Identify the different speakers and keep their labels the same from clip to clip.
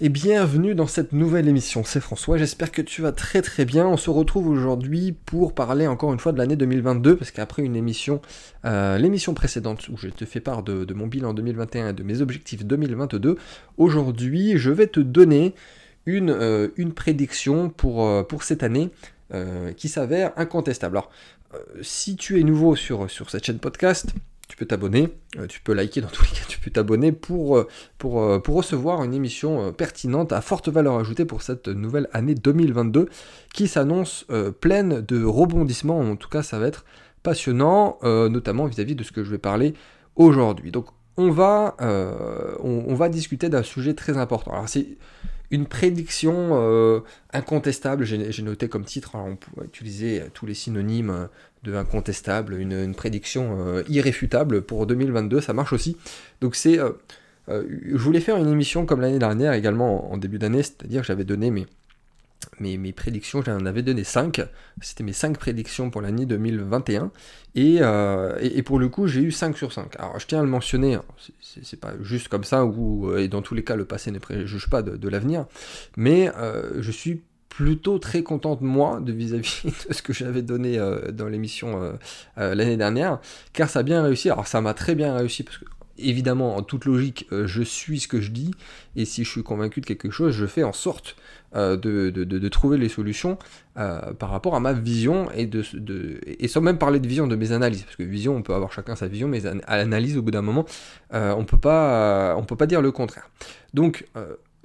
Speaker 1: et bienvenue dans cette nouvelle émission. C'est François, j'espère que tu vas très très bien. On se retrouve aujourd'hui pour parler encore une fois de l'année 2022, parce qu'après une émission, euh, l'émission précédente où je te fais part de, mon bilan 2021 et de mes objectifs 2022, aujourd'hui je vais te donner une, euh, prédiction pour, euh, pour cette année qui s'avère incontestable. Alors, si tu es nouveau sur, sur cette chaîne podcast, tu peux t'abonner, euh, tu peux liker dans tous les cas, tu peux t'abonner pour, euh, pour, euh, pour, recevoir une émission pertinente à forte valeur ajoutée pour cette nouvelle année 2022 qui s'annonce pleine de rebondissements. En tout cas, ça va être passionnant, notamment vis-à-vis de ce que je vais parler aujourd'hui. Donc, on va, on, va discuter d'un sujet très important. Alors, c'est une prédiction incontestable, j'ai noté comme titre, on pourrait utiliser tous les synonymes de incontestable, une, prédiction euh, irréfutable pour 2022, ça marche aussi. Donc c'est... Euh, euh, je voulais faire une émission comme l'année dernière également en, début d'année, c'est-à-dire que j'avais donné mes, mes, mes, prédictions, j'en avais donné 5, c'était mes 5 prédictions pour l'année 2021, et, et, pour le coup j'ai eu 5 sur 5. Alors je tiens à le mentionner, hein, c'est pas juste comme ça, ou, et dans tous les cas le passé ne préjuge pas de, de l'avenir, mais je suis plutôt très contente moi de vis-à-vis de ce que j'avais donné euh, dans l'émission euh, euh, l'année dernière, car ça a bien réussi. Alors ça m'a très bien réussi parce que évidemment en toute logique je suis ce que je dis et si je suis convaincu de quelque chose je fais en sorte de, de, trouver les solutions par rapport à ma vision et de, et sans même parler de vision de mes analyses. Parce que vision on peut avoir chacun sa vision mais à l'analyse au bout d'un moment pas on peut pas dire le contraire. Donc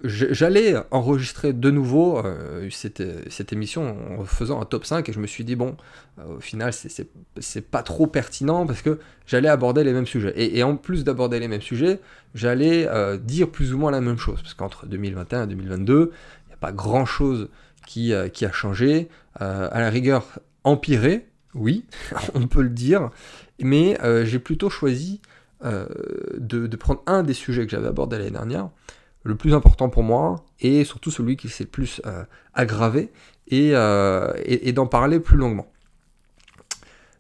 Speaker 1: j'allais enregistrer de nouveau euh, cette, émission en faisant un top 5 et je me suis dit bon euh, au final c'est pas trop pertinent parce que j'allais aborder les mêmes sujets. Et, en plus d'aborder les mêmes sujets j'allais euh, dire plus ou moins la même chose. Parce qu'entre 2021 et 2022 il n'y a pas grand chose qui, qui a changé. À la rigueur empiré oui on peut le dire. Mais j'ai plutôt choisi de, de, prendre un des sujets que j'avais abordé l'année dernière le plus important pour moi et surtout celui qui s'est le plus euh, aggravé euh, et, d'en parler plus longuement.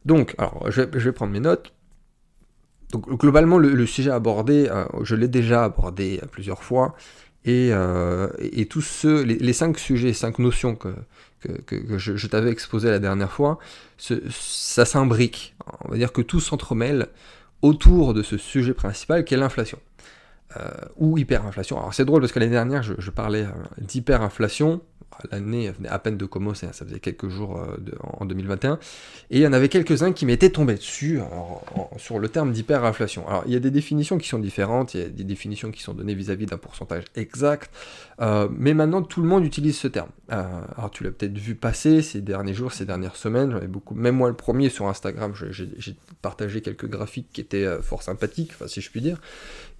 Speaker 1: Donc, alors, je vais, prendre mes notes. Globalement, le, sujet abordé, euh, je l'ai déjà abordé plusieurs fois. Et, tous ceux, les, cinq sujets, cinq notions que, je, t'avais exposé la dernière fois, ça s'imbrique. On va dire que tout s'entremêle autour de ce sujet principal qui est l'inflation. Euh, ou hyperinflation. Alors c'est drôle parce que l'année dernière, je, parlais euh, d'hyperinflation. L'année venait à peine de commencer, ça faisait quelques jours euh, en 2021. Et il y en avait quelques-uns qui m'étaient tombés dessus sur le terme d'hyperinflation. Alors il y a des définitions qui sont différentes, il y a des définitions qui sont données vis-à-vis d'un pourcentage exact. mais maintenant, tout le monde utilise ce terme. alors tu l'as peut-être vu passer ces derniers jours, ces dernières semaines. J'avais beaucoup, même moi le premier sur Instagram, j'ai partagé quelques graphiques qui étaient fort sympathiques, si je puis dire.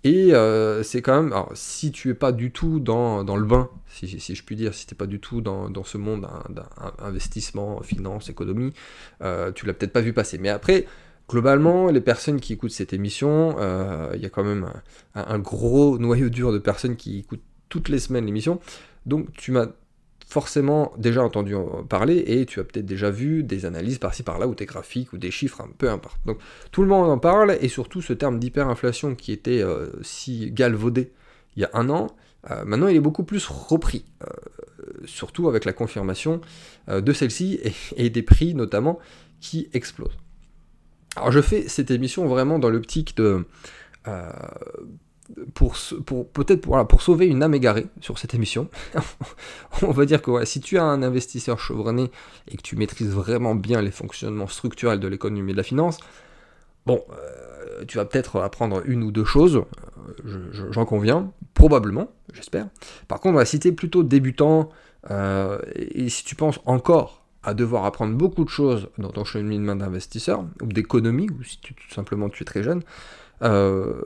Speaker 1: Et euh, c'est quand même, alors, si tu es pas du tout dans, dans le bain, si, je puis dire, si tu n'es pas du tout dans, dans ce monde d'investissement, finance, économie, euh, tu l'as peut-être pas vu passer. Mais après, globalement, les personnes qui écoutent cette émission, euh, il y a quand même un, gros noyau dur de personnes qui écoutent toutes les semaines l'émission. Donc tu m'as forcément déjà entendu parler et tu as peut-être déjà vu des analyses par-ci par-là ou des graphiques ou des chiffres, un peu importe. Donc tout le monde en parle et surtout ce terme d'hyperinflation qui était euh, si galvaudé il y a un an, euh, maintenant il est beaucoup plus repris, euh, surtout avec la confirmation de celle-ci et, des prix notamment qui explosent. Alors je fais cette émission vraiment dans l'optique de pour, peut-être pour sauver une âme égarée sur cette émission, on va dire que si tu as un investisseur chevronné et que tu maîtrises vraiment bien les fonctionnements structurels de l'économie et de la finance, bon, euh, tu vas peut-être apprendre une ou deux choses, euh, j'en conviens, probablement, j'espère. Par contre, si tu es plutôt débutant euh, et si tu penses encore à devoir apprendre beaucoup de choses dans ton cheminement d'investisseur ou d'économie, ou si tu, tout simplement tu es très jeune, euh,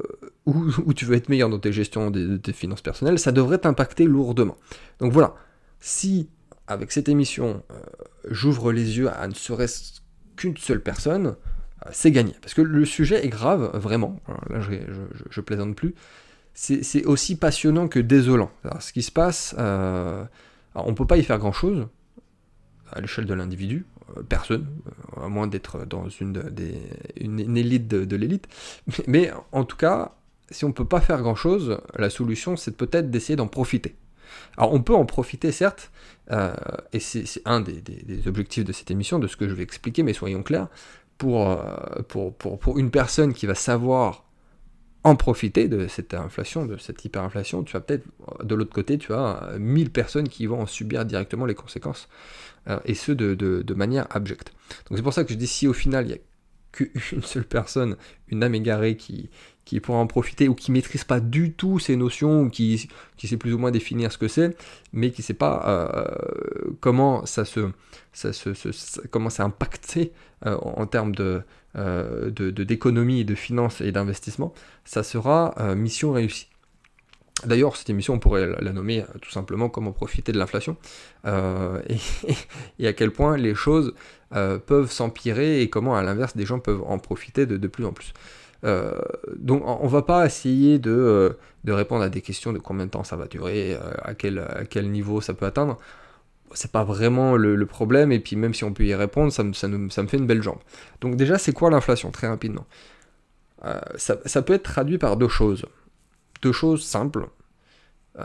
Speaker 1: où, tu veux être meilleur dans tes gestions de tes finances personnelles, ça devrait t'impacter lourdement. Donc voilà, si avec cette émission, euh, j'ouvre les yeux à ne serait-ce qu'une seule personne, euh, c'est gagné. Parce que le sujet est grave, vraiment. là, je, je, plaisante plus. C'est aussi passionnant que désolant. ce qui se passe, on ne peut pas y faire grand-chose à l'échelle de l'individu. Personne, euh, à moins d'être dans une, des, une, élite de, l'élite. Mais, en tout cas, si on ne peut pas faire grand-chose, la solution, c'est peut-être d'essayer d'en profiter. Alors on peut en profiter certes, euh, et c'est un des, objectifs de cette émission, de ce que je vais expliquer, mais soyons clairs, pour, euh, pour, pour, pour une personne qui va savoir en profiter de cette inflation, de cette hyperinflation, tu as peut-être, de l'autre côté, tu as 1000 personnes qui vont en subir directement les conséquences, et ce de, de, manière abjecte. Donc c'est pour ça que je dis, si au final il y a qu'une seule personne, une âme égarée qui, qui pourra en profiter ou qui maîtrise pas du tout ces notions ou qui, qui sait plus ou moins définir ce que c'est, mais qui sait pas euh, comment ça se, ça comment c'est impacté euh, en termes euh, de, de, d'économie, de, finances et d'investissement, ça sera mission réussie. D'ailleurs, cette émission, on pourrait la nommer tout simplement comment profiter de l'inflation et, et, à quel point les choses peuvent s'empirer et comment, à l'inverse, des gens peuvent en profiter de, de plus en plus. Euh, donc on va pas essayer de, euh, de, répondre à des questions de combien de temps ça va durer, euh, à, quel, à quel niveau ça peut atteindre. C'est pas vraiment le, problème, et puis même si on peut y répondre, ça me, ça, ça me fait une belle jambe. Donc déjà, c'est quoi l'inflation Très rapidement? Ça, peut être traduit par deux choses. Deux choses simples.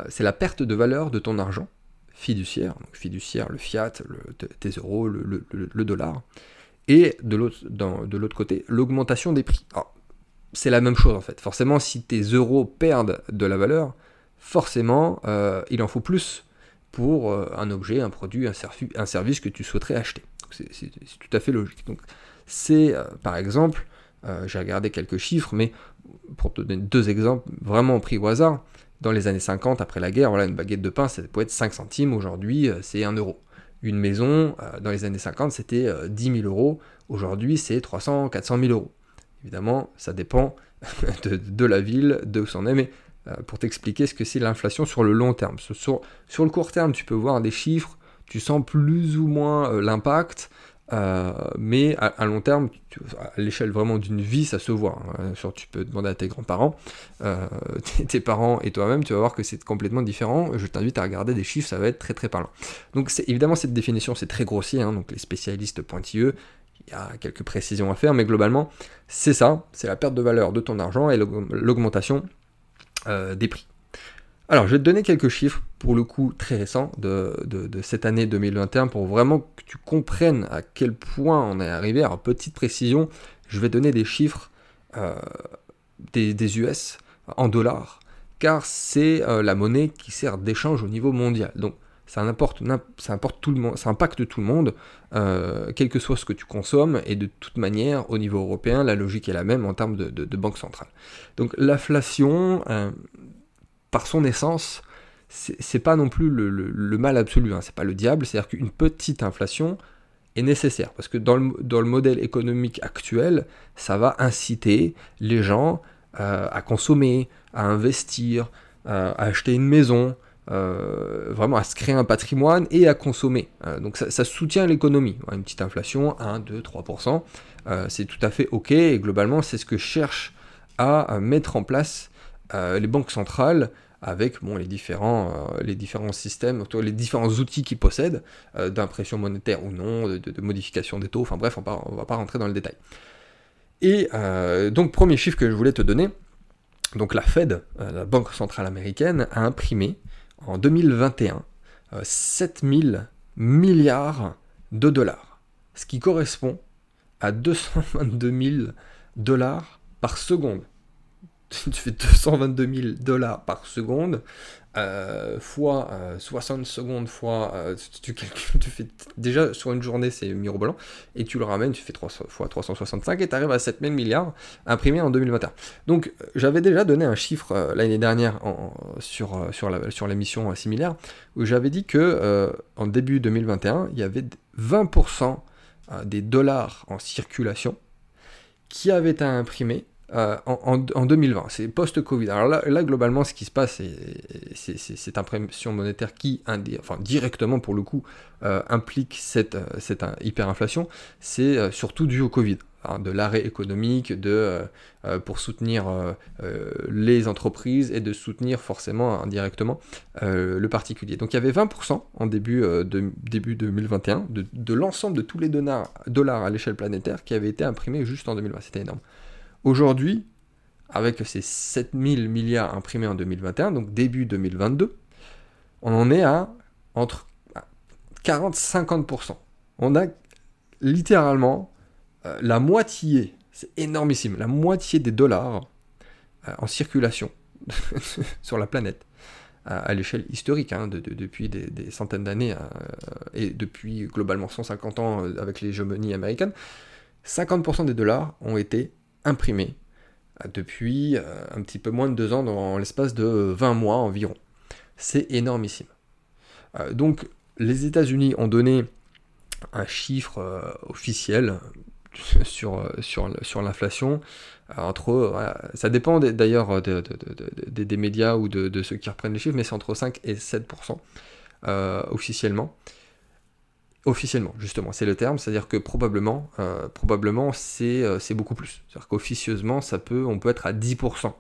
Speaker 1: c'est la perte de valeur de ton argent fiduciaire, fiduciaire, le fiat, le, tes euros, le, le dollar, et de l'autre côté, l'augmentation des prix. C'est la même chose en fait. Forcément, si tes euros perdent de la valeur, forcément, euh, il en faut plus pour euh, un objet, un produit, un, service que tu souhaiterais acheter. C'est tout à fait logique. Donc, c'est euh, par exemple, j'ai regardé quelques chiffres, mais pour te donner deux exemples vraiment pris au hasard, dans les années 50, après la guerre, voilà, une baguette de pain, ça pouvait être 5 centimes, aujourd'hui, c'est 1 euro. Une maison, dans les années 50, c'était 10 000 euros, aujourd'hui, c'est 300, 400 000 euros. Évidemment, ça dépend de, la ville, de où c'en est, mais euh, pour t'expliquer ce que c'est l'inflation sur le long terme. Sur, sur, le court terme, tu peux voir des chiffres, tu sens plus ou moins euh, l'impact, euh, mais à, long terme, à l'échelle vraiment d'une vie, ça se voit. Hein. tu peux demander à tes grands-parents, tes parents et toi-même, tu vas voir que c'est complètement différent. Je t'invite à regarder des chiffres, ça va être très très parlant. Donc évidemment, cette définition, c'est très grossier, hein. donc les spécialistes pointilleux, il y a quelques précisions à faire, mais globalement, c'est ça, c'est la perte de valeur de ton argent et l'augmentation euh, des prix. Alors, je vais te donner quelques chiffres, pour le coup très récents, de, cette année 2021, pour vraiment que tu comprennes à quel point on est arrivé. Alors, petite précision, je vais donner des chiffres euh, des, US en dollars, car c'est euh, la monnaie qui sert d'échange au niveau mondial. Donc, ça, importe, ça, importe tout le monde, impacte tout le monde, euh, quel que soit ce que tu consommes, et de toute manière, au niveau européen, la logique est la même en termes de, banque centrale. Donc l'inflation, euh, par son essence, c'est pas non plus le, mal absolu, hein, c'est pas le diable, c'est-à-dire qu'une petite inflation est nécessaire, parce que dans le, dans le, modèle économique actuel, ça va inciter les gens euh, à consommer, à investir, à acheter une maison, euh, vraiment à se créer un patrimoine et à consommer. Euh, donc ça, soutient l'économie. Une petite inflation, 1, 2, 3%, c'est tout à fait OK et globalement c'est ce que cherchent à mettre en place euh, les banques centrales avec bon, les, différents, les différents systèmes, les différents outils qu'ils possèdent, d'impression monétaire ou non, de, modification des taux, enfin bref, on ne va pas rentrer dans le détail. Et donc premier chiffre que je voulais te donner, donc la Fed, la Banque Centrale Américaine, a imprimé en 2021 7000 milliards de dollars, ce qui correspond à 222 000 dollars par seconde. Tu fais 222 000 dollars par seconde, euh, fois 60 euh, secondes, fois. Euh, tu, calcules, tu fais. Déjà, sur une journée, c'est mirobolant. Et tu le ramènes, tu fais 3 fois 365 et tu arrives à 7000 milliards imprimés en 2021. Donc, j'avais déjà donné un chiffre l'année dernière sur, sur, la, sur l'émission similaire où j'avais dit que en début 2021, il y avait 20% des dollars en circulation qui avaient été imprimés euh, en, 2020, c'est post-Covid. Alors là, globalement, ce qui se passe, c'est cette impression monétaire qui, enfin, directement pour le coup, euh, implique cette, euh, hyperinflation, c'est surtout dû au Covid. Hein, de l'arrêt économique, de, pour soutenir les entreprises et de soutenir forcément indirectement le particulier. Donc il y avait 20% en début, de, début 2021 de, de l'ensemble de tous les dollars, dollars à l'échelle planétaire qui avaient été imprimés juste en 2020. C'était énorme. Aujourd'hui, avec ces 7000 milliards imprimés en 2021, donc début 2022, on en est à entre 40-50%. On a littéralement euh, la moitié, c'est énormissime, la moitié des dollars euh, en circulation sur la planète à, l'échelle historique, hein, depuis des, centaines d'années euh, et depuis globalement 150 ans avec l'hégémonie américaine, 50% des dollars ont été imprimés depuis un petit peu moins de deux ans dans l'espace de 20 mois environ. C'est énormissime. donc les États-Unis ont donné un chiffre euh, officiel sur, euh, sur, sur l'inflation. Euh, entre, ça dépend d'ailleurs des médias ou de, ceux qui reprennent les chiffres, mais c'est entre 5 et 7% officiellement. Officiellement, justement, c'est le terme, c'est-à-dire que probablement, probablement c'est beaucoup plus. C'est-à-dire qu'officieusement, ça peut, on peut être à 10%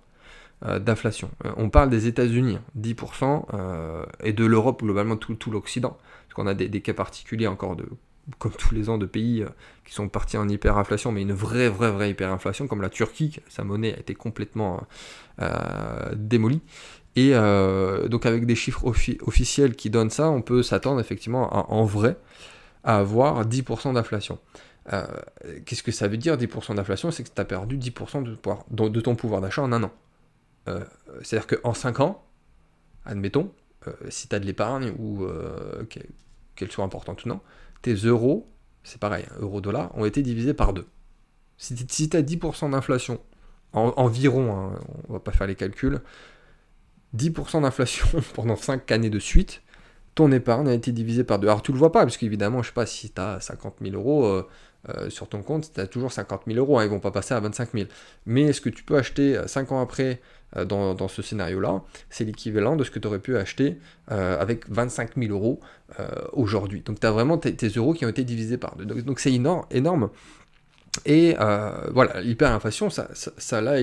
Speaker 1: d'inflation. on parle des États-Unis, 10%, hein, et de l'Europe, globalement tout, l'Occident. Parce qu'on a des, des, cas particuliers encore de comme tous les ans, de pays euh, qui sont partis en hyperinflation, mais une vraie, vraie, vraie hyperinflation, comme la Turquie, sa monnaie a été complètement euh, démolie. Et euh, donc avec des chiffres officiels qui donnent ça, on peut s'attendre effectivement en vrai à avoir 10% d'inflation. Qu'est-ce que ça veut dire 10% d'inflation? C'est que tu as perdu 10% de, ton pouvoir d'achat en un an. C'est-à-dire qu'en 5 ans, admettons, si tu as de l'épargne ou qu'elle soit importante ou non, tes euros, c'est pareil, euro-dollar, ont été divisés par deux. Si, tu as 10% d'inflation, environ, hein, on va pas faire les calculs, 10% d'inflation pendant 5 années de suite, ton épargne a été divisée par deux. Alors tu le vois pas, parce qu'évidemment, je sais pas, si tu as 50 000 euros euh, euh, sur ton compte, tu as toujours 50 000 euros, hein, ils vont pas passer à 25 000. Mais est-ce que tu peux acheter 5 ans après euh, dans, ce scénario-là, c'est l'équivalent de ce que tu aurais pu acheter euh, avec 25 000 euros euh, aujourd'hui. Donc tu as vraiment tes, euros qui ont été divisés par deux. Donc c'est énorme, énorme. Et voilà, l'hyperinflation, ça, ça a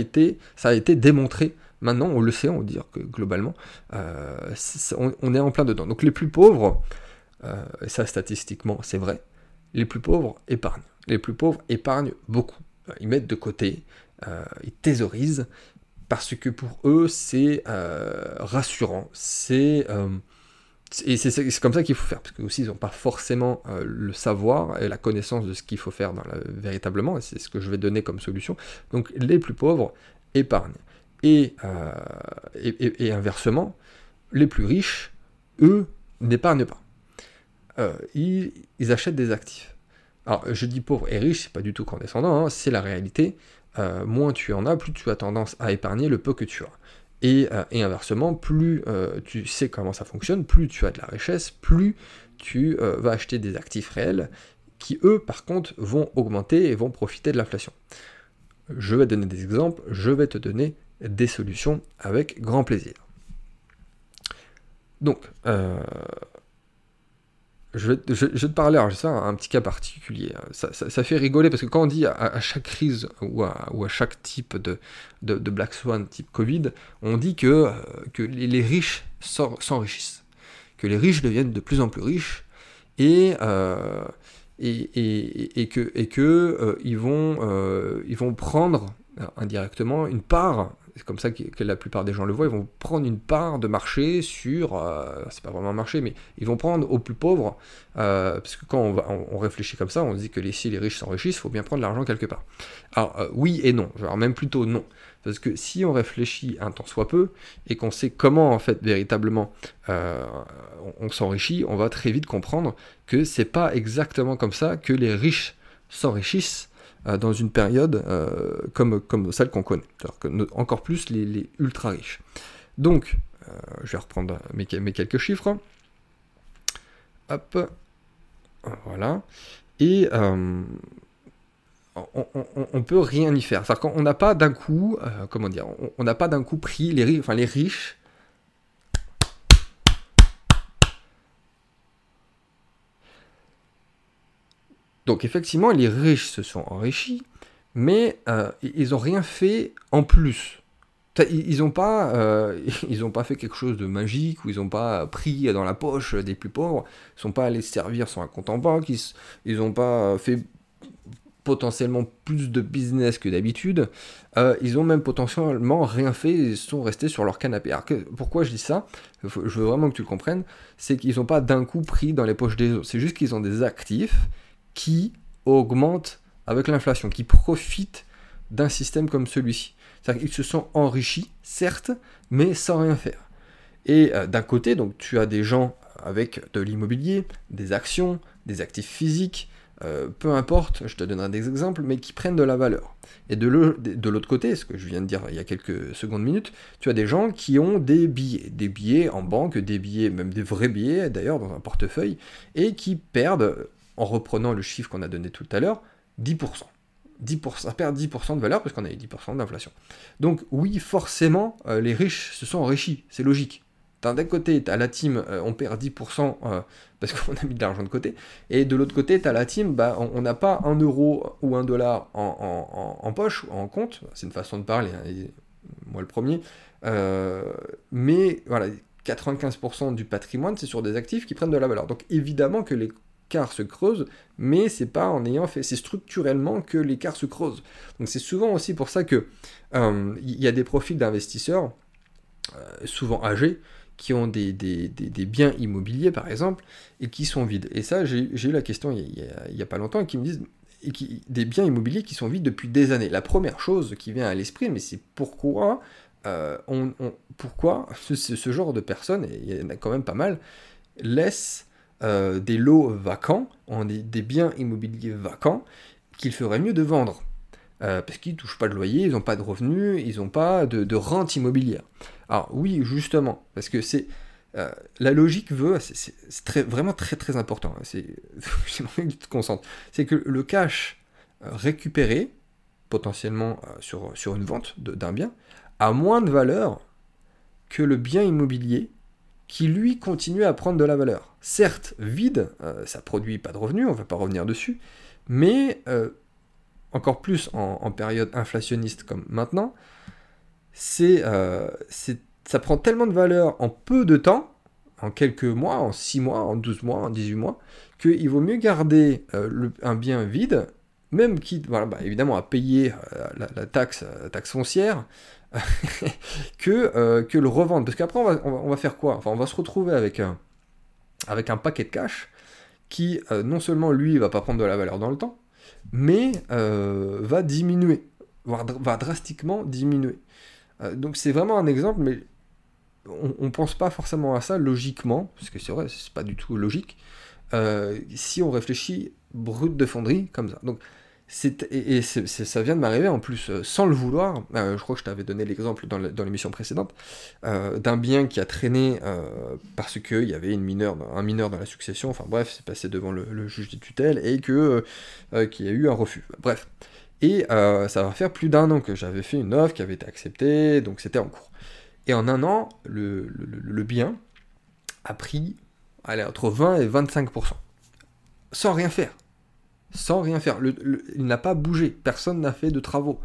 Speaker 1: été démontré. Maintenant, on le sait, on va dire que globalement, on, est en plein dedans. Donc les plus pauvres, et ça statistiquement c'est vrai, les plus pauvres épargnent. Les plus pauvres épargnent beaucoup. Ils mettent de côté, ils thésaurisent, parce que pour eux, c'est euh, rassurant. C'est euh, et c'est comme ça qu'il faut faire, parce que aussi ils n'ont pas forcément euh, le savoir et la connaissance de ce qu'il faut faire véritablement, et c'est ce que je vais donner comme solution. Donc les plus pauvres épargnent. Et, et, inversement, les plus riches, eux, n'épargnent pas. Ils, ils, achètent des actifs. Alors je dis pauvre et riche, c'est pas du tout condescendant, hein, c'est la réalité. Euh, moins tu en as, plus tu as tendance à épargner le peu que tu as. Et, euh, inversement, plus euh, tu sais comment ça fonctionne, plus tu as de la richesse, plus tu vas acheter des actifs réels qui, eux, par contre, vont augmenter et vont profiter de l'inflation. Je vais donner des exemples, je vais te donner des solutions avec grand plaisir. Donc, je vais, te parler, alors je sais, un petit cas particulier. Ça, fait rigoler parce que quand on dit à, chaque crise ou à, chaque type de, Black Swan, type Covid, on dit que, euh, que les, riches s'enrichissent, que les riches deviennent de plus en plus riches et, euh, et, que, et que euh, ils, vont, ils vont prendre indirectement une part c'est comme ça que, la plupart des gens le voient, ils vont prendre une part de marché sur, euh, c'est pas vraiment un marché, mais ils vont prendre aux plus pauvres, euh, parce que quand on, va, on, réfléchit comme ça, on se dit que les, si les riches s'enrichissent, il faut bien prendre l'argent quelque part. Alors euh, oui et non, alors même plutôt non, parce que si on réfléchit un temps soit peu, et qu'on sait comment en fait véritablement on, s'enrichit, on va très vite comprendre que c'est pas exactement comme ça que les riches s'enrichissent dans une période euh, comme, comme celle qu'on connaît. Encore plus les, ultra riches. Donc, euh, je vais reprendre mes, quelques chiffres. Hop. Voilà. Et on, on, peut rien y faire. Qu'on n'a pas d'un coup, comment dire, on n'a pas d'un coup pris les riches Donc effectivement, les riches se sont enrichis, mais euh, ils n'ont rien fait en plus. Ils n'ont pas, euh, pas fait quelque chose de magique, ou ils n'ont pas pris dans la poche des plus pauvres, ils sont pas allés se servir sur un compte en banque, ils n'ont pas fait potentiellement plus de business que d'habitude, euh, ils ont même potentiellement rien fait, ils sont restés sur leur canapé. Alors pourquoi je dis ça? Je veux vraiment que tu le comprennes, c'est qu'ils n'ont pas d'un coup pris dans les poches des autres, c'est juste qu'ils ont des actifs qui augmentent avec l'inflation, qui profitent d'un système comme celui-ci. C'est-à-dire qu'ils se sont enrichis, certes, mais sans rien faire. Et euh, d'un côté, donc tu as des gens avec de l'immobilier, des actions, des actifs physiques, euh, peu importe, je te donnerai des exemples, mais qui prennent de la valeur. Et de l'autre côté, ce que je viens de dire il y a quelques secondes minutes, tu as des gens qui ont des billets, des billets en banque, des billets, même des vrais billets d'ailleurs, dans un portefeuille, et qui perdent, en reprenant le chiffre qu'on a donné tout à l'heure, 10%. 10%, ça perd 10% de valeur parce qu'on a eu 10% d'inflation. Donc oui, forcément, euh, les riches se sont enrichis, c'est logique. D'un côté, tu as la team, euh, on perd 10% euh, parce qu'on a mis de l'argent de côté. Et de l'autre côté, tu as la team, bah, on n'a pas un euro ou un dollar en, poche ou en compte. C'est une façon de parler, hein, moi le premier. Mais voilà, 95% du patrimoine, c'est sur des actifs qui prennent de la valeur. Donc évidemment que l'écart se creuse, mais c'est pas en ayant fait, c'est structurellement que l'écart se creuse. Donc c'est souvent aussi pour ça que il y a des profils d'investisseurs, souvent âgés, qui ont des, biens immobiliers, par exemple, et qui sont vides. Et ça, j'ai eu la question il n'y a, pas longtemps, et qui me disent et qui, des biens immobiliers qui sont vides depuis des années. La première chose qui vient à l'esprit, mais c'est pourquoi, euh, on, pourquoi ce, genre de personnes, et il y en a quand même pas mal, laissent euh, des lots vacants, des, biens immobiliers vacants, qu'il ferait mieux de vendre. Euh, parce qu'ils ne touchent pas de loyer, ils n'ont pas de revenus, ils n'ont pas de, rente immobilière. Alors oui, justement, parce que c'est euh, la logique veut, c'est vraiment très très important. Hein, c'est que. C'est que le cash récupéré potentiellement sur, sur une vente d'un bien a moins de valeur que le bien immobilier qui lui continue à prendre de la valeur. Certes, vide, ça produit pas de revenus, on va pas revenir dessus, mais encore plus en, période inflationniste comme maintenant, euh, c'est, ça prend tellement de valeur en peu de temps, en quelques mois, en 6 mois, en 12 mois, en 18 mois, qu'il vaut mieux garder euh, un bien vide, même voilà, bah, évidemment, à payer euh, la, taxe foncière, que, que le revendre. Parce qu'après, on va, faire quoi? Enfin, on va se retrouver avec un, avec un paquet de cash qui, non seulement lui, va pas prendre de la valeur dans le temps, mais euh, va diminuer, voire va drastiquement diminuer. Euh, donc c'est vraiment un exemple, mais on ne pense pas forcément à ça logiquement, parce que c'est vrai, c'est pas du tout logique, euh, si on réfléchit brut de fonderie comme ça. Donc et, ça vient de m'arriver en plus euh, sans le vouloir. Euh, je crois que je t'avais donné l'exemple dans l'émission précédente euh, d'un bien qui a traîné parce qu'il y avait un mineur dans la succession. Enfin bref, c'est passé devant le, juge des tutelles et qu'il y a eu un refus. Bref. Et ça va faire plus d'un an que j'avais fait une offre qui avait été acceptée, donc c'était en cours. Et en un an, le, bien a pris entre 20 et 25%. Sans rien faire sans rien faire. il n'a pas bougé, personne n'a fait de travaux.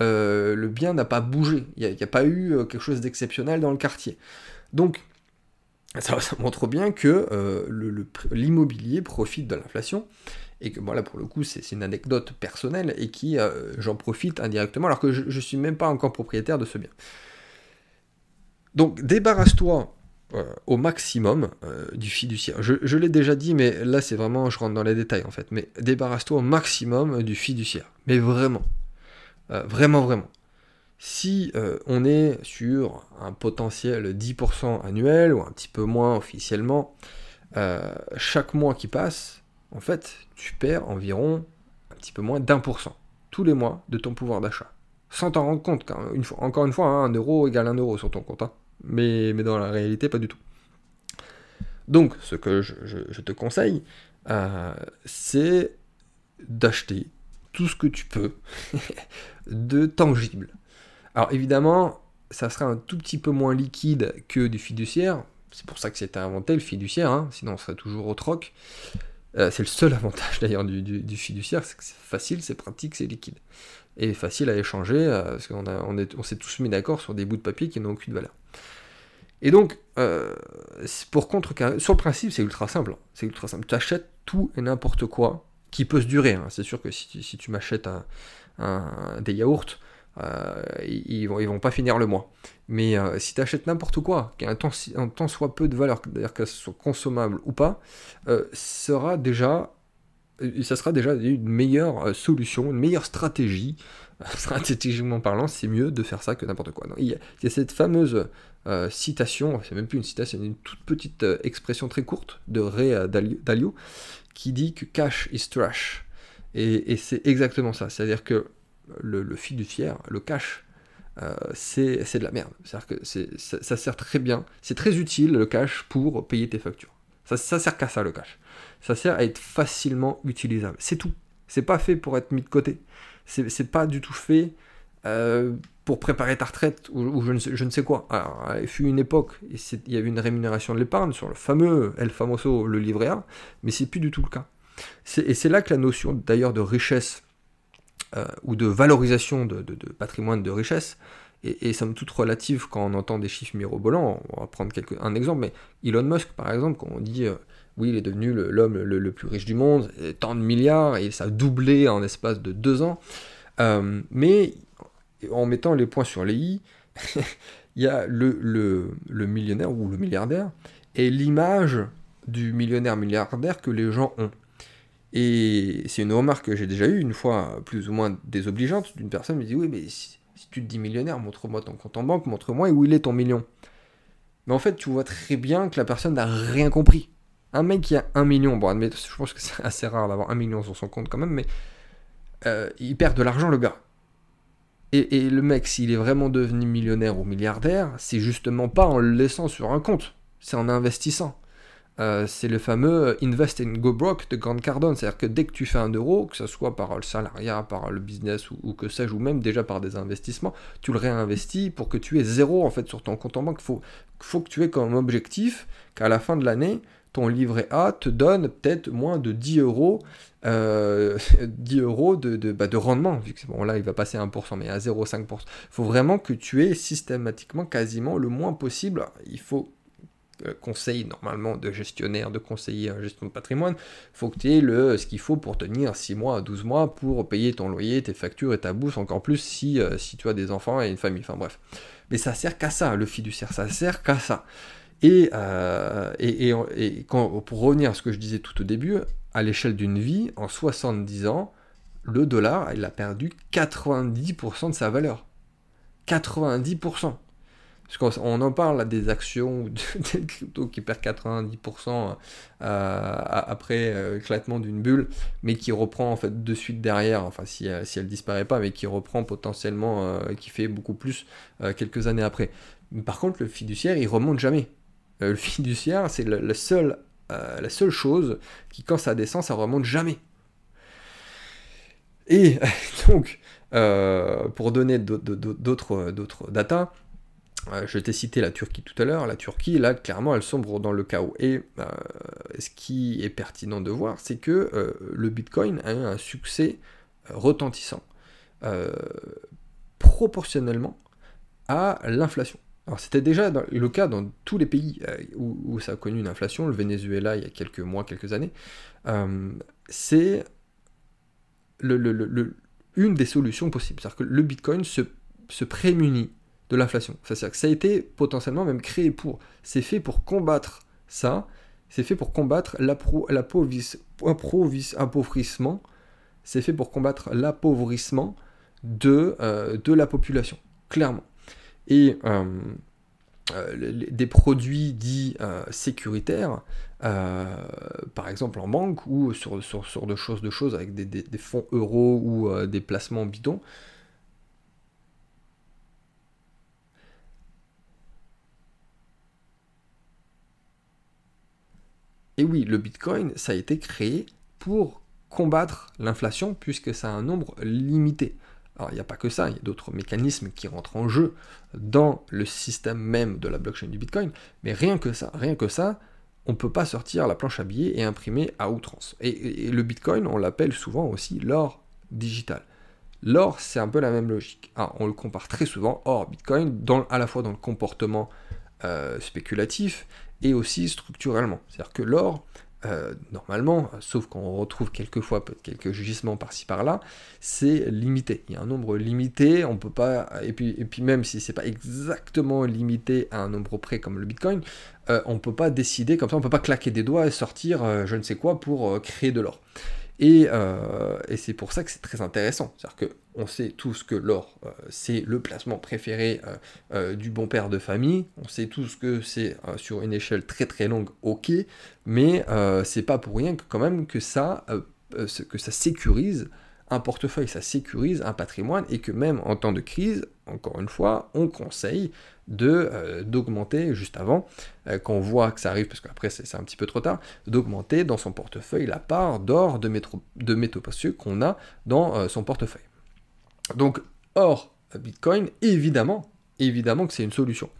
Speaker 1: Euh, le bien n'a pas bougé, il n'y a, pas eu euh, quelque chose d'exceptionnel dans le quartier. Donc, ça, montre bien que euh, l'immobilier profite de l'inflation, et que voilà, pour le coup, c'est une anecdote personnelle, et qui, j'en profite indirectement, alors que je ne suis même pas encore propriétaire de ce bien. Donc, débarrasse-toi au maximum euh, du fiduciaire. Je, l'ai déjà dit, mais là c'est vraiment, je rentre dans les détails en fait. Mais débarrasse-toi au maximum du fiduciaire. Mais vraiment. Euh, vraiment, vraiment. Si on est sur un potentiel 10% annuel, ou un petit peu moins officiellement, chaque mois qui passe, en fait, tu perds environ un petit peu moins d'un pour cent tous les mois de ton pouvoir d'achat. Sans t'en rendre compte, encore une fois, hein, un euro égale un euro sur ton compte. Hein mais, dans la réalité, pas du tout. Donc, ce que je, te conseille, euh, c'est d'acheter tout ce que tu peux de tangible. Alors évidemment, ça sera un tout petit peu moins liquide que du fiduciaire. C'est pour ça que c'était inventé le fiduciaire, hein. sinon on serait toujours au troc. Euh, c'est le seul avantage d'ailleurs du, fiduciaire, c'est que c'est facile, c'est pratique, c'est liquide. Et facile à échanger, euh, parce qu'on on, s'est tous mis d'accord sur des bouts de papier qui n'ont aucune valeur. Et donc, euh, pour contrecarrer, sur le principe, c'est ultra simple. C'est ultra simple. Tu achètes tout et n'importe quoi qui peut se durer. Hein. C'est sûr que si, tu m'achètes un, des yaourts, euh, ils, vont, ils vont pas finir le mois. Mais si tu achètes n'importe quoi, qui a un temps, un temps soit peu de valeur, c'est-à-dire que ce soit consommable ou pas, sera déjà, ça sera déjà une meilleure solution, une meilleure stratégie. Stratégiquement parlant, c'est mieux de faire ça que n'importe quoi. il, y a, cette fameuse citation, c'est même plus une citation, une toute petite expression très courte de Ray Dalio, qui dit que cash is trash. Et, c'est exactement ça. C'est-à-dire que le, le fiduciaire, le cash, euh, c'est de la merde. C'est-à-dire que ça, ça, sert très bien, c'est très utile le cash pour payer tes factures. Ça, ça sert qu'à ça le cash. Ça sert à être facilement utilisable. C'est tout. C'est pas fait pour être mis de côté. C'est pas du tout fait euh, pour préparer ta retraite ou, je, ne sais, quoi. Alors, il fut une époque, il y avait une rémunération de l'épargne sur le fameux El Famoso, le livret A, mais c'est plus du tout le cas. Et c'est là que la notion d'ailleurs de richesse euh, ou de valorisation de, patrimoine de richesse et, somme toute relative quand on entend des chiffres mirobolants. On va prendre un exemple, mais Elon Musk, par exemple, quand on dit euh, oui, il est devenu l'homme le, plus riche du monde, tant de milliards, et ça a doublé en espace de deux ans. Euh, mais en mettant les points sur les i, il y a le, millionnaire ou le milliardaire et l'image du millionnaire milliardaire que les gens ont. Et c'est une remarque que j'ai déjà eue, une fois plus ou moins désobligeante, d'une personne me dit Oui, mais si, tu te dis millionnaire, montre-moi ton compte en banque, montre-moi où il est ton million. Mais en fait, tu vois très bien que la personne n'a rien compris. Un mec qui a un million, bon, admettons, je pense que c'est assez rare d'avoir un million sur son compte quand même, mais euh, il perd de l'argent, le gars. Et, le mec, s'il est vraiment devenu millionnaire ou milliardaire, c'est justement pas en le laissant sur un compte, c'est en investissant. Euh, c'est le fameux Invest and Go Broke de Grant Cardone. C'est-à-dire que dès que tu fais un euro, que ce soit par le salariat, par le business ou, que sais-je, ou même déjà par des investissements, tu le réinvestis pour que tu aies zéro en fait sur ton compte en banque. Il faut, faut que tu aies comme objectif qu'à la fin de l'année, ton livret A te donne peut-être moins de 10 euros, 10 euh, euros de, de, bah, de, rendement, vu que bon, là il va passer à 1%, mais à 0,5%. Il faut vraiment que tu aies systématiquement quasiment le moins possible. Il faut euh, conseil normalement de gestionnaire, de conseiller en gestion de patrimoine, faut que tu aies le, ce qu'il faut pour tenir 6 mois à 12 mois pour payer ton loyer, tes factures et ta bourse, encore plus si, euh, si tu as des enfants et une famille, enfin bref. Mais ça sert qu'à ça, le fiduciaire, ça sert qu'à ça. Et, euh, pour revenir à ce que je disais tout au début, à l'échelle d'une vie, en 70 ans, le dollar, il a perdu 90% de sa valeur. 90%. Parce qu'on en parle des actions des cryptos qui perdent 90% euh, après euh, éclatement d'une bulle, mais qui reprend en fait de suite derrière, enfin si, elle, si elle disparaît pas, mais qui reprend potentiellement, euh, qui fait beaucoup plus quelques années après. Par contre, le fiduciaire, il remonte jamais. Le fiduciaire, c'est la seule chose qui, quand ça descend, ça remonte jamais. Et donc, pour donner d'autres datas, euh, je t'ai cité la Turquie tout à l'heure. La Turquie, là, clairement, elle sombre dans le chaos. Et euh, ce qui est pertinent de voir, c'est que euh, le Bitcoin a eu un succès retentissant, proportionnellement à l'inflation. Alors c'était déjà le cas dans tous les pays où, ça a connu une inflation, le Venezuela il y a quelques mois, quelques années. c'est une des solutions possibles. C'est-à-dire que le Bitcoin se, se prémunit de l'inflation. C'est-à-dire que ça a été potentiellement même créé pour. C'est fait pour combattre ça. C'est fait pour combattre l'appauvrissement. C'est fait pour combattre l'appauvrissement de, euh, de la population, clairement. Et euh, euh, des produits dits sécuritaires, par exemple en banque ou sur, sur, sur de choses de choses avec des, des fonds euros ou des placements bidons, Et oui, le Bitcoin, ça a été créé pour combattre l'inflation puisque ça a un nombre limité. Alors il n'y a pas que ça, il y a d'autres mécanismes qui rentrent en jeu dans le système même de la blockchain du Bitcoin, mais rien que ça, rien que ça, on ne peut pas sortir la planche à billets et imprimer à outrance. Et, le Bitcoin, on l'appelle souvent aussi l'or digital. L'or, c'est un peu la même logique. Ah, on le compare très souvent, or Bitcoin, à la fois dans le comportement euh, spéculatif et aussi structurellement. C'est-à-dire que l'or, euh, normalement, sauf qu'on retrouve quelquefois quelques gisements par-ci par-là, c'est limité. Il y a un nombre limité, on peut pas, et puis, même si c'est pas exactement limité à un nombre près comme le Bitcoin, euh, on peut pas décider comme ça, on peut pas claquer des doigts et sortir euh, je ne sais quoi pour créer de l'or. Et, et c'est pour ça que c'est très intéressant. C'est-à-dire qu'on sait tous que l'or, c'est le placement préféré du bon père de famille. On sait tous que c'est sur une échelle très très longue, ok mais euh, c'est pas pour rien que quand même que ça, euh, euh, que ça sécurise portefeuille, ça sécurise un patrimoine, et que même en temps de crise, encore une fois, on conseille de d'augmenter juste avant, quand on voit que ça arrive, parce qu'après c'est un petit peu trop tard, d'augmenter dans son portefeuille la part d'or de, de métaux précieux qu'on a dans son portefeuille. Donc or, Bitcoin, évidemment, évidemment que c'est une solution.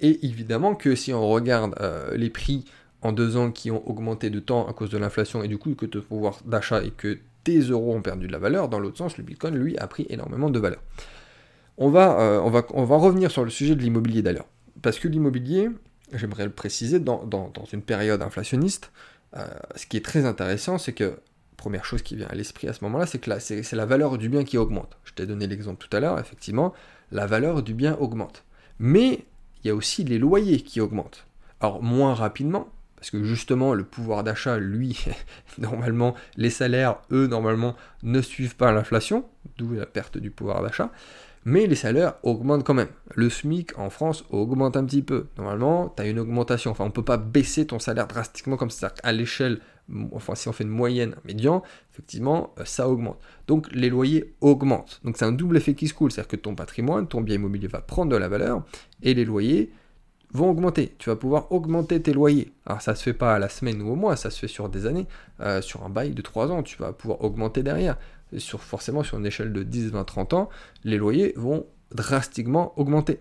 Speaker 1: Et évidemment que si on regarde les prix en deux ans qui ont augmenté de temps à cause de l'inflation et du coup que ton pouvoir d'achat et que tes euros ont perdu de la valeur, dans l'autre sens, le Bitcoin, lui, a pris énormément de valeur. On va, euh, revenir sur le sujet de l'immobilier d'ailleurs. Parce que l'immobilier, j'aimerais le préciser, dans, une période inflationniste, euh, ce qui est très intéressant, c'est que, première chose qui vient à l'esprit à ce moment-là, c'est que c'est la valeur du bien qui augmente. Je t'ai donné l'exemple tout à l'heure, effectivement, la valeur du bien augmente. Mais il y a aussi les loyers qui augmentent. Alors, moins rapidement, parce que justement le pouvoir d'achat, lui, normalement, les salaires, eux, normalement, ne suivent pas l'inflation, d'où la perte du pouvoir d'achat, mais les salaires augmentent quand même. Le SMIC en France augmente un petit peu. Normalement, tu as une augmentation, enfin on ne peut pas baisser ton salaire drastiquement comme ça, à l'échelle, enfin si on fait une moyenne, un médian, effectivement, euh, ça augmente. Donc les loyers augmentent. Donc c'est un double effet qui se coule, c'est-à-dire que ton patrimoine, ton bien immobilier va prendre de la valeur, et les loyers vont augmenter. Tu vas pouvoir augmenter tes loyers. Alors ça se fait pas à la semaine ou au mois, ça se fait sur des années. Euh, sur un bail de 3 ans, tu vas pouvoir augmenter derrière. forcément, sur une échelle de 10, 20, 30 ans, les loyers vont drastiquement augmenter.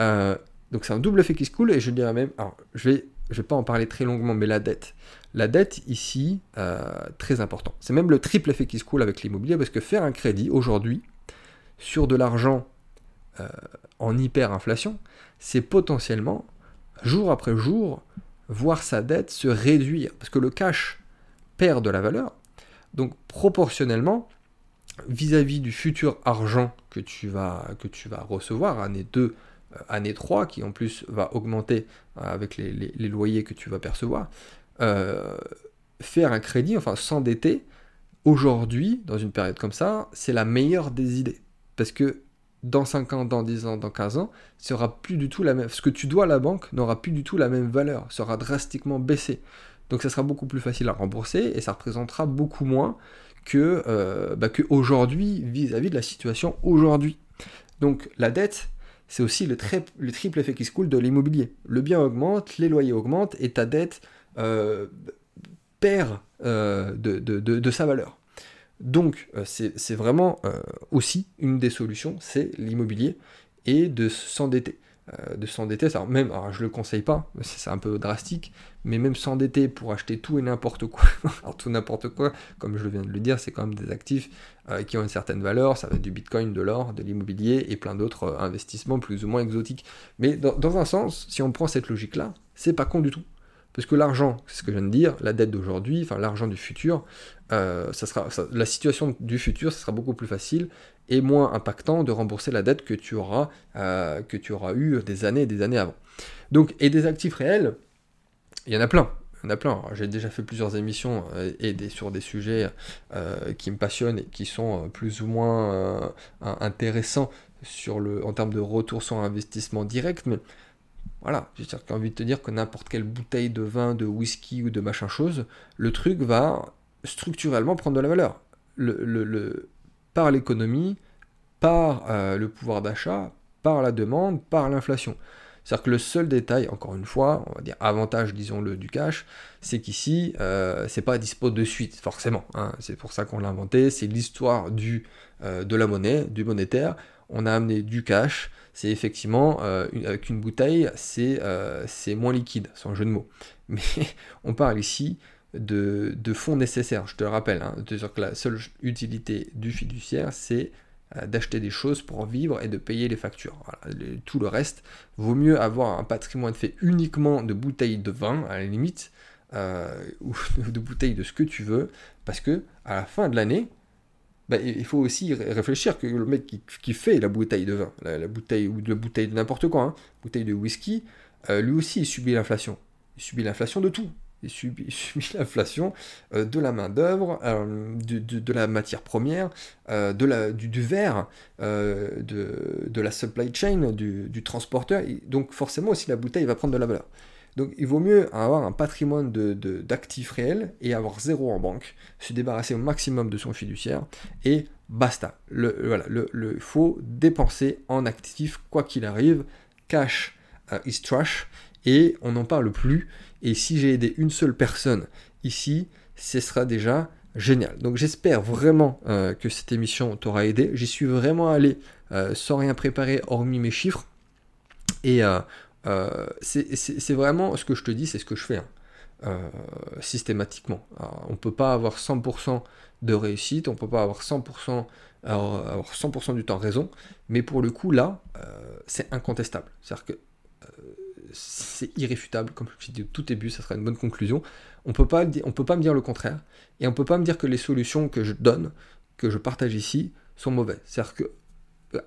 Speaker 1: Euh, donc c'est un double effet qui se coule et je dirais même, alors je vais, vais pas en parler très longuement, mais la dette. La dette ici, euh, très important. C'est même le triple effet qui se coule avec l'immobilier parce que faire un crédit aujourd'hui sur de l'argent en hyperinflation, c'est potentiellement, jour après jour, voir sa dette se réduire. Parce que le cash perd de la valeur. Donc proportionnellement, vis-à-vis du futur argent que tu vas, que tu vas recevoir, année 2, euh, année 3, qui en plus va augmenter euh, avec les, loyers que tu vas percevoir, euh, faire un crédit, enfin s'endetter, aujourd'hui, dans une période comme ça, c'est la meilleure des idées. Parce que dans 5 ans, dans 10 ans, dans 15 ans, sera plus du tout la même. Ce que tu dois à la banque n'aura plus du tout la même valeur, sera drastiquement baissé. Donc ça sera beaucoup plus facile à rembourser et ça représentera beaucoup moins que, euh, bah, aujourd'hui vis-à-vis de la situation aujourd'hui. Donc la dette, c'est aussi le, le, triple effet qui se coule de l'immobilier. Le bien augmente, les loyers augmentent et ta dette euh, perd euh, de sa valeur. Donc euh, c'est vraiment euh, aussi une des solutions, c'est l'immobilier et de s'endetter. Euh, de s'endetter, même, alors je le conseille pas, c'est un peu drastique, mais même s'endetter pour acheter tout et n'importe quoi, tout n'importe quoi, comme je viens de le dire, c'est quand même des actifs qui ont une certaine valeur, ça va être du bitcoin, de l'or, de l'immobilier et plein d'autres investissements plus ou moins exotiques. Mais dans un sens, si on prend cette logique-là, c'est pas con du tout. Parce que l'argent, c'est ce que je viens de dire, la dette d'aujourd'hui, enfin l'argent du futur, euh, ça sera, la situation du futur, ça sera beaucoup plus facile et moins impactant de rembourser la dette que tu auras, euh, que tu auras eu des années et des années avant. Donc, et des actifs réels, il y en a plein. Il y en a plein. J'ai déjà fait plusieurs émissions euh, et sur des sujets qui me passionnent et qui sont plus ou moins intéressants sur le, en termes de retour sur investissement direct, mais voilà, j'ai envie de te dire que n'importe quelle bouteille de vin, de whisky ou de machin chose, le truc va structurellement prendre de la valeur. Le, par l'économie, par euh, le pouvoir d'achat, par la demande, par l'inflation. C'est-à-dire que le seul détail, encore une fois, on va dire avantage, disons-le, du cash, c'est qu'ici, euh, c'est pas dispo de suite, forcément. Hein. c'est pour ça qu'on l'a inventé. C'est l'histoire euh, de la monnaie, du monétaire. On a amené du cash c'est effectivement, euh, avec une bouteille, c'est moins liquide, sans jeu de mots. Mais on parle ici de, fonds nécessaires, je te le rappelle. Hein, que la seule utilité du fiduciaire, c'est euh, d'acheter des choses pour vivre et de payer les factures. tout le reste, vaut mieux avoir un patrimoine fait uniquement de bouteilles de vin, à la limite, ou de bouteilles de ce que tu veux, parce que à la fin de l'année, bah, il faut aussi réfléchir que le mec qui, fait la bouteille de vin, la, bouteille ou de bouteille de n'importe quoi, hein, bouteille de whisky, lui aussi il subit l'inflation. Il subit l'inflation de tout il subit, l'inflation euh, de la main-d'œuvre, euh, de, la matière première, euh, de la, du, verre, de, la supply chain, du, transporteur. donc, forcément, aussi, la bouteille va prendre de la valeur. Donc, il vaut mieux avoir un patrimoine d'actifs réels et avoir zéro en banque, se débarrasser au maximum de son fiduciaire et basta. Le, voilà, le, faut dépenser en actifs quoi qu'il arrive. Cash is trash et on n'en parle plus. Et si j'ai aidé une seule personne ici, ce sera déjà génial. Donc j'espère vraiment euh, que cette émission t'aura aidé. J'y suis vraiment allé euh, sans rien préparer hormis mes chiffres. Et euh, c'est vraiment ce que je te dis, c'est ce que je fais hein, systématiquement. on ne peut pas avoir 100% de réussite, on ne peut pas avoir 100%, avoir 100 du temps raison, mais pour le coup là, c'est incontestable. C'est-à-dire que c'est irréfutable, comme je dit au tout début, ça sera une bonne conclusion. On on peut pas me dire le contraire, et on peut pas me dire que les solutions que je donne, que je partage ici, sont mauvaises. C'est-à-dire que euh,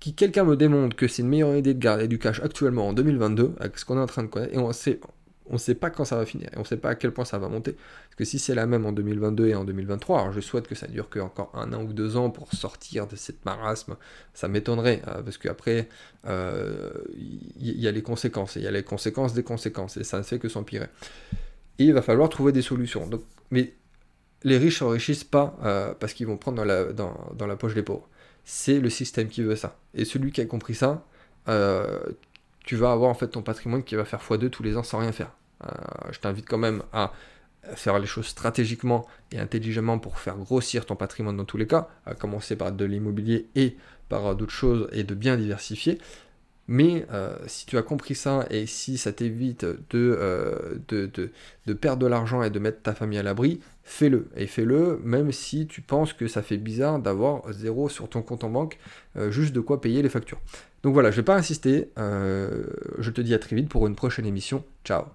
Speaker 1: qui quelqu'un me démontre que c'est une meilleure idée de garder du cash actuellement en 2022, avec ce qu'on est en train de connaître, et on sait, on ne sait pas quand ça va finir, et on ne sait pas à quel point ça va monter. Parce que si c'est la même en 2022 et en 2023, alors je souhaite que ça dure que encore un an ou deux ans pour sortir de cette marasme, ça m'étonnerait, euh, parce qu'après, il euh, y, a les conséquences, et il y a les conséquences des conséquences, et ça ne fait que s'empirer. Et il va falloir trouver des solutions. Mais les riches s'enrichissent pas euh, parce qu'ils vont prendre dans la poche des pauvres. C'est le système qui veut ça. Et celui qui a compris ça, tu vas avoir en fait ton patrimoine qui va faire x2 tous les ans sans rien faire. Euh, je t'invite quand même à faire les choses stratégiquement et intelligemment pour faire grossir ton patrimoine dans tous les cas, à commencer par de l'immobilier et par d'autres choses et de bien diversifier. Mais euh, si tu as compris ça et si ça t'évite euh, de, perdre de l'argent et de mettre ta famille à l'abri, fais-le. Et fais-le même si tu penses que ça fait bizarre d'avoir zéro sur ton compte en banque, juste de quoi payer les factures. Donc voilà, je ne vais pas insister. Euh, je te dis à très vite pour une prochaine émission. Ciao